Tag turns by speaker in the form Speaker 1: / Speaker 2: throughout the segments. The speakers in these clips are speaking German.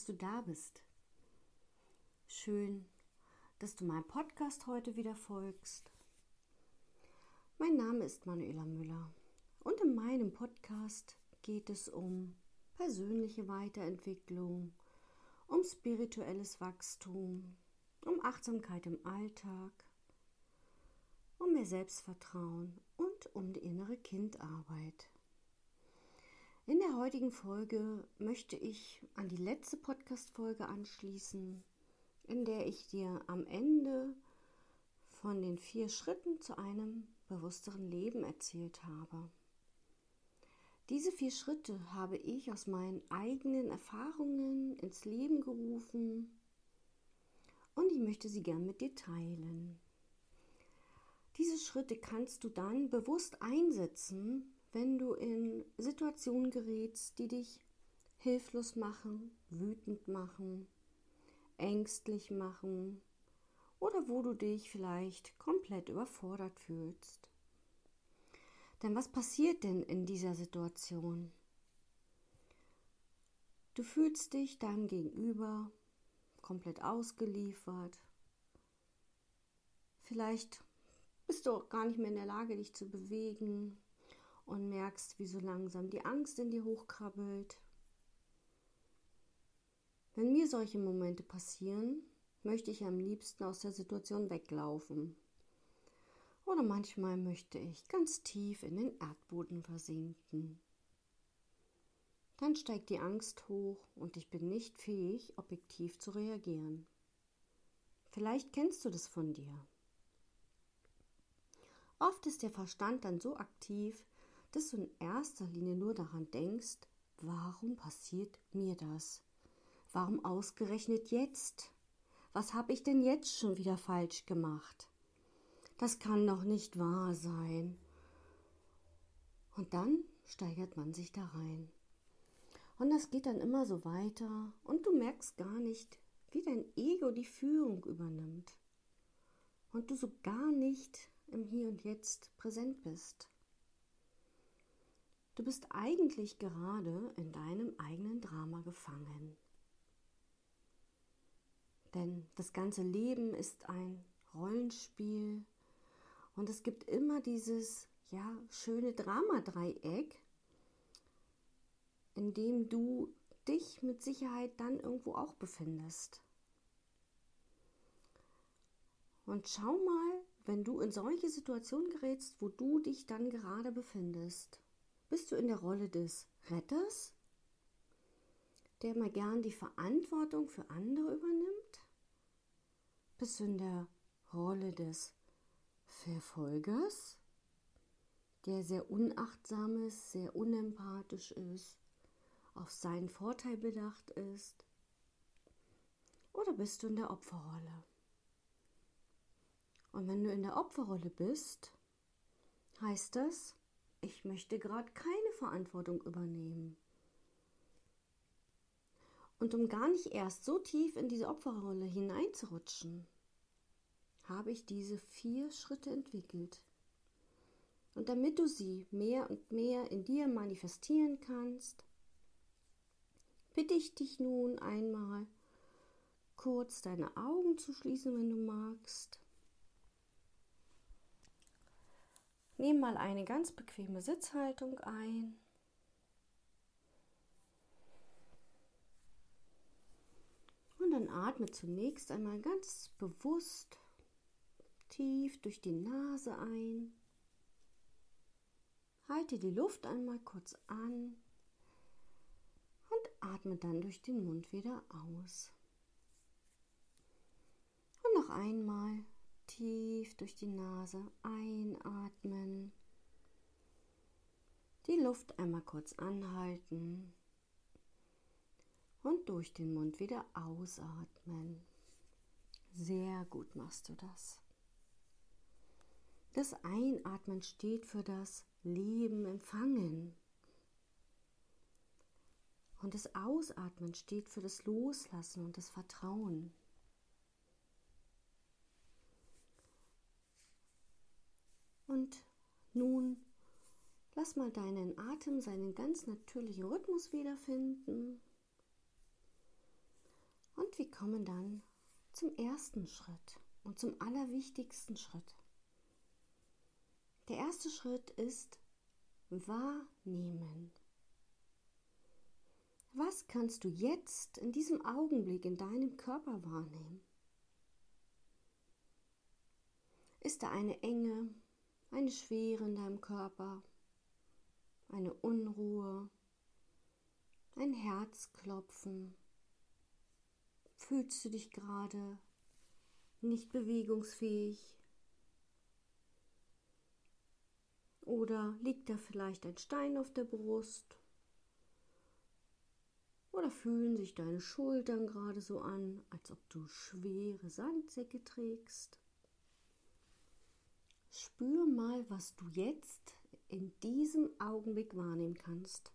Speaker 1: dass du da bist. Schön, dass du meinem Podcast heute wieder folgst. Mein Name ist Manuela Müller und in meinem Podcast geht es um persönliche Weiterentwicklung, um spirituelles Wachstum, um Achtsamkeit im Alltag, um mehr Selbstvertrauen und um die innere Kindarbeit. In der heutigen Folge möchte ich an die letzte Podcast-Folge anschließen, in der ich dir am Ende von den vier Schritten zu einem bewussteren Leben erzählt habe. Diese vier Schritte habe ich aus meinen eigenen Erfahrungen ins Leben gerufen und ich möchte sie gern mit dir teilen. Diese Schritte kannst du dann bewusst einsetzen, wenn du in Situationen gerätst, die dich hilflos machen, wütend machen, ängstlich machen oder wo du dich vielleicht komplett überfordert fühlst. Denn was passiert denn in dieser Situation? Du fühlst dich deinem Gegenüber komplett ausgeliefert. Vielleicht bist du auch gar nicht mehr in der Lage, dich zu bewegen und merkst, wie so langsam die Angst in dir hochkrabbelt. Wenn mir solche Momente passieren, möchte ich am liebsten aus der Situation weglaufen. Oder manchmal möchte ich ganz tief in den Erdboden versinken. Dann steigt die Angst hoch und ich bin nicht fähig, objektiv zu reagieren. Vielleicht kennst du das von dir. Oft ist der Verstand dann so aktiv, dass du in erster Linie nur daran denkst, warum passiert mir das? Warum ausgerechnet jetzt? Was habe ich denn jetzt schon wieder falsch gemacht? Das kann doch nicht wahr sein. Und dann steigert man sich da rein. Und das geht dann immer so weiter und du merkst gar nicht, wie dein Ego die Führung übernimmt. Und du so gar nicht im Hier und Jetzt präsent bist. Du bist eigentlich gerade in deinem eigenen Drama gefangen. Denn das ganze Leben ist ein Rollenspiel und es gibt immer dieses ja schöne Dramadreieck, in dem du dich mit Sicherheit dann irgendwo auch befindest. Und schau mal, wenn du in solche Situationen gerätst, wo du dich dann gerade befindest. Bist du in der Rolle des Retters, der mal gern die Verantwortung für andere übernimmt? Bist du in der Rolle des Verfolgers, der sehr unachtsam ist, sehr unempathisch ist, auf seinen Vorteil bedacht ist? Oder bist du in der Opferrolle? Und wenn du in der Opferrolle bist, heißt das, ich möchte gerade keine Verantwortung übernehmen. Und um gar nicht erst so tief in diese Opferrolle hineinzurutschen, habe ich diese vier Schritte entwickelt. Und damit du sie mehr und mehr in dir manifestieren kannst, bitte ich dich nun einmal kurz deine Augen zu schließen, wenn du magst. Nimm mal eine ganz bequeme Sitzhaltung ein. Und dann atme zunächst einmal ganz bewusst tief durch die Nase ein. Halte die Luft einmal kurz an und atme dann durch den Mund wieder aus. Und noch einmal tief durch die Nase einatmen. Die Luft einmal kurz anhalten und durch den Mund wieder ausatmen. Sehr gut machst du das. Das Einatmen steht für das Leben empfangen. Und das Ausatmen steht für das Loslassen und das Vertrauen. Und nun lass mal deinen Atem seinen ganz natürlichen Rhythmus wiederfinden. wir kommen dann zum ersten Schritt und zum allerwichtigsten Schritt. Der erste Schritt ist wahrnehmen. Was kannst du jetzt in diesem Augenblick in deinem Körper wahrnehmen? Ist da eine Enge, eine Schwere in deinem Körper, eine Unruhe, ein Herzklopfen? Fühlst du dich gerade nicht bewegungsfähig? Oder liegt da vielleicht ein Stein auf der Brust? Oder fühlen sich deine Schultern gerade so an, als ob du schwere Sandsäcke trägst? Spür mal, was du jetzt in diesem Augenblick wahrnehmen kannst.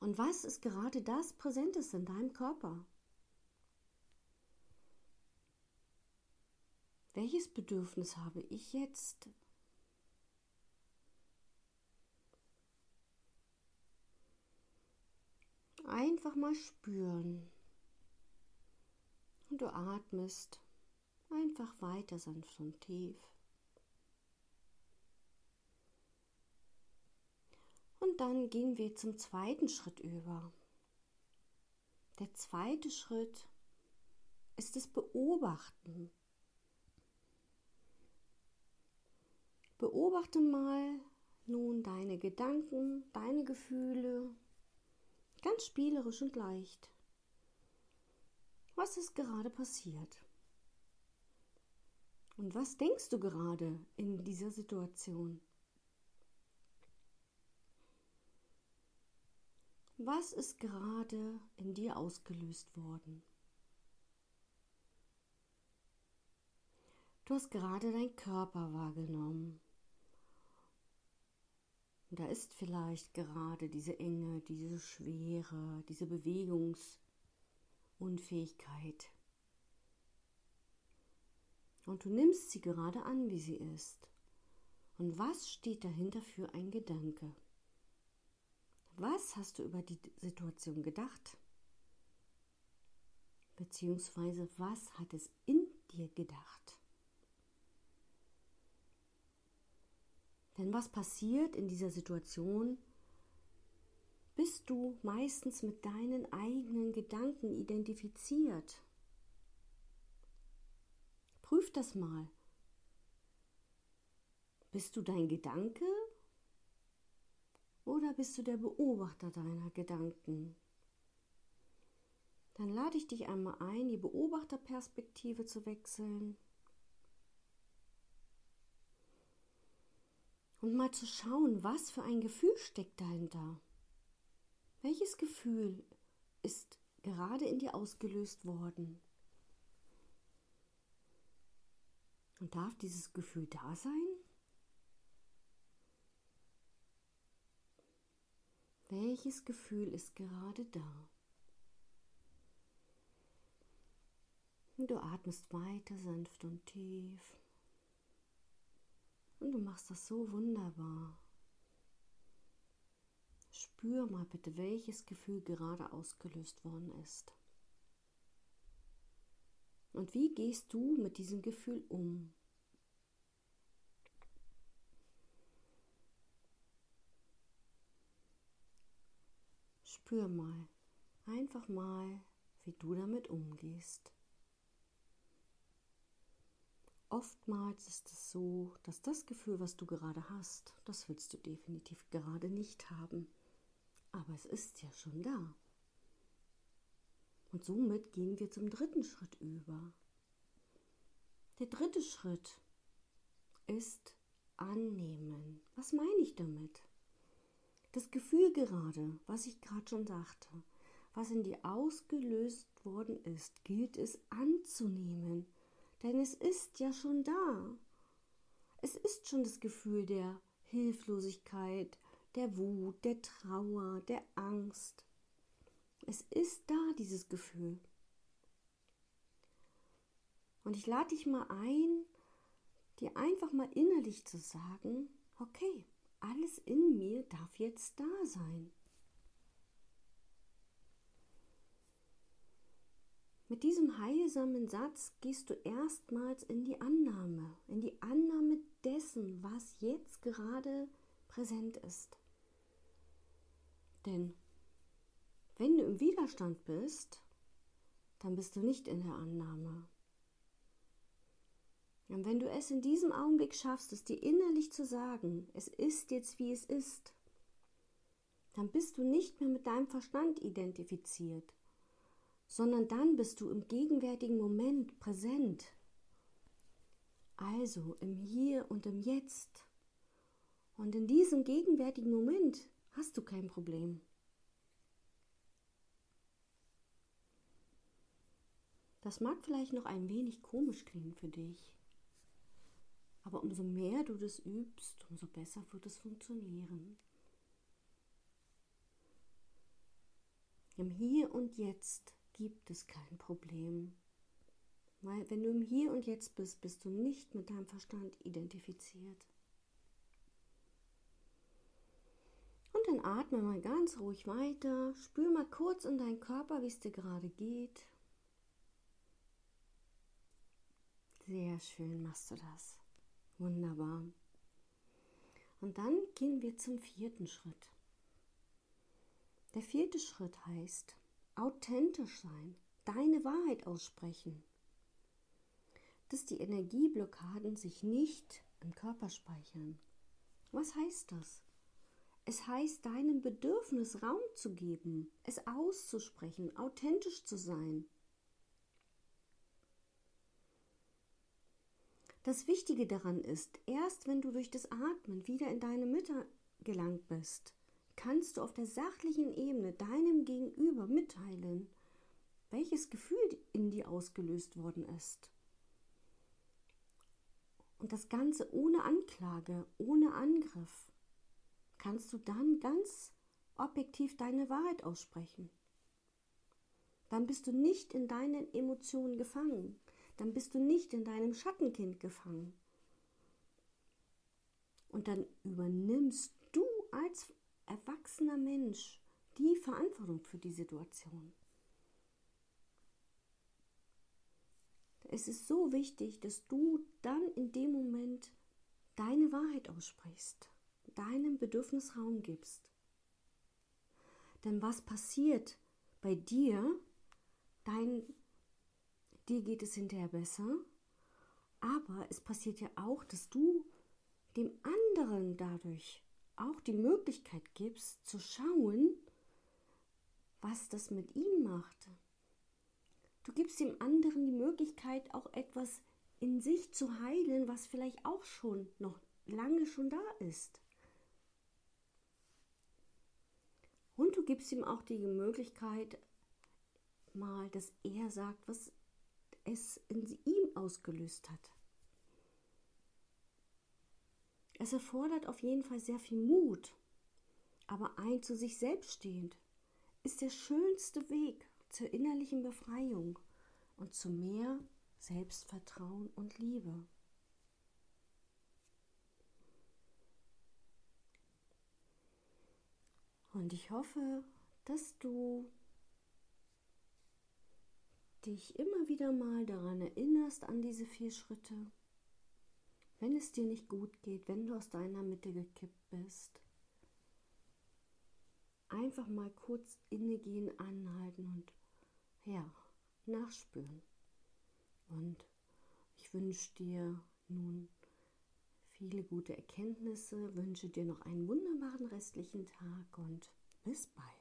Speaker 1: Und was ist gerade das Präsentes in deinem Körper? Welches Bedürfnis habe ich jetzt? Einfach mal spüren. Und du atmest einfach weiter sanft und tief. Und dann gehen wir zum zweiten Schritt über. Der zweite Schritt ist das Beobachten. Beobachte mal nun deine Gedanken, deine Gefühle, ganz spielerisch und leicht. Was ist gerade passiert? Und was denkst du gerade in dieser Situation? Was ist gerade in dir ausgelöst worden? Du hast gerade deinen Körper wahrgenommen. Und da ist vielleicht gerade diese Enge, diese Schwere, diese Bewegungsunfähigkeit. Und du nimmst sie gerade an, wie sie ist. Und was steht dahinter für ein Gedanke? Was hast du über die Situation gedacht? Beziehungsweise was hat es in dir gedacht? Denn was passiert in dieser Situation? Bist du meistens mit deinen eigenen Gedanken identifiziert? Prüf das mal. Bist du dein Gedanke oder bist du der Beobachter deiner Gedanken? Dann lade ich dich einmal ein, die Beobachterperspektive zu wechseln und mal zu schauen, was für ein Gefühl steckt dahinter. Welches Gefühl ist gerade in dir ausgelöst worden? Und darf dieses Gefühl da sein? Welches Gefühl ist gerade da? Und du atmest weiter sanft und tief. Und du machst das so wunderbar. Spür mal bitte, welches Gefühl gerade ausgelöst worden ist. Und wie gehst du mit diesem Gefühl um? Spür mal, einfach mal, wie du damit umgehst. Oftmals ist es so, dass das Gefühl, was du gerade hast, das willst du definitiv gerade nicht haben. Aber es ist ja schon da. Und somit gehen wir zum dritten Schritt über. Der dritte Schritt ist annehmen. Was meine ich damit? Das Gefühl gerade, was ich gerade schon sagte, was in dir ausgelöst worden ist, gilt es anzunehmen. Denn es ist ja schon da. Es ist schon das Gefühl der Hilflosigkeit, der Wut, der Trauer, der Angst. Es ist da, dieses Gefühl. Und ich lade dich mal ein, dir einfach mal innerlich zu sagen, okay, alles in mir darf jetzt da sein. Mit diesem heilsamen Satz gehst du erstmals in die Annahme, in die Annahme dessen, was jetzt gerade präsent ist. Denn wenn du im Widerstand bist, dann bist du nicht in der Annahme. Und wenn du es in diesem Augenblick schaffst, es dir innerlich zu sagen, es ist jetzt wie es ist, dann bist du nicht mehr mit deinem Verstand identifiziert, sondern dann bist du im gegenwärtigen Moment präsent. Also im Hier und im Jetzt. Und in diesem gegenwärtigen Moment hast du kein Problem. Das mag vielleicht noch ein wenig komisch klingen für dich, aber umso mehr du das übst, umso besser wird es funktionieren. Im Hier und Jetzt gibt es kein Problem. Weil wenn du im Hier und Jetzt bist, bist du nicht mit deinem Verstand identifiziert. Und dann atme mal ganz ruhig weiter. Spür mal kurz in deinen Körper, wie es dir gerade geht. Sehr schön machst du das. Wunderbar. Und dann gehen wir zum vierten Schritt. Der vierte Schritt heißt, authentisch sein, deine Wahrheit aussprechen. Dass die Energieblockaden sich nicht im Körper speichern. Was heißt das? Es heißt, deinem Bedürfnis Raum zu geben, es auszusprechen, authentisch zu sein. Das Wichtige daran ist, erst wenn du durch das Atmen wieder in deine Mitte gelangt bist, kannst du auf der sachlichen Ebene deinem Gegenüber mitteilen, welches Gefühl in dir ausgelöst worden ist. Und das Ganze ohne Anklage, ohne Angriff, kannst du dann ganz objektiv deine Wahrheit aussprechen. Dann bist du nicht in deinen Emotionen gefangen dann bist du nicht in deinem Schattenkind gefangen. Und dann übernimmst du als erwachsener Mensch die Verantwortung für die Situation. Es ist so wichtig, dass du dann in dem Moment deine Wahrheit aussprichst, deinem Bedürfnis Raum gibst. Denn was passiert bei dir, dir geht es hinterher besser, aber es passiert ja auch, dass du dem anderen dadurch auch die Möglichkeit gibst zu schauen, was das mit ihm macht. Du gibst dem anderen die Möglichkeit, auch etwas in sich zu heilen, was vielleicht auch schon noch lange schon da ist. Und du gibst ihm auch die Möglichkeit, mal, dass er sagt, was es in ihm ausgelöst hat. Es erfordert auf jeden Fall sehr viel Mut, aber ein zu sich selbst stehend ist der schönste Weg zur innerlichen Befreiung und zu mehr Selbstvertrauen und Liebe. Und ich hoffe, dass du dich immer wieder mal daran erinnerst, an diese vier Schritte. Wenn es dir nicht gut geht, wenn du aus deiner Mitte gekippt bist, einfach mal kurz innegehen, anhalten und ja, nachspüren. Und ich wünsche dir nun viele gute Erkenntnisse, wünsche dir noch einen wunderbaren restlichen Tag und bis bald.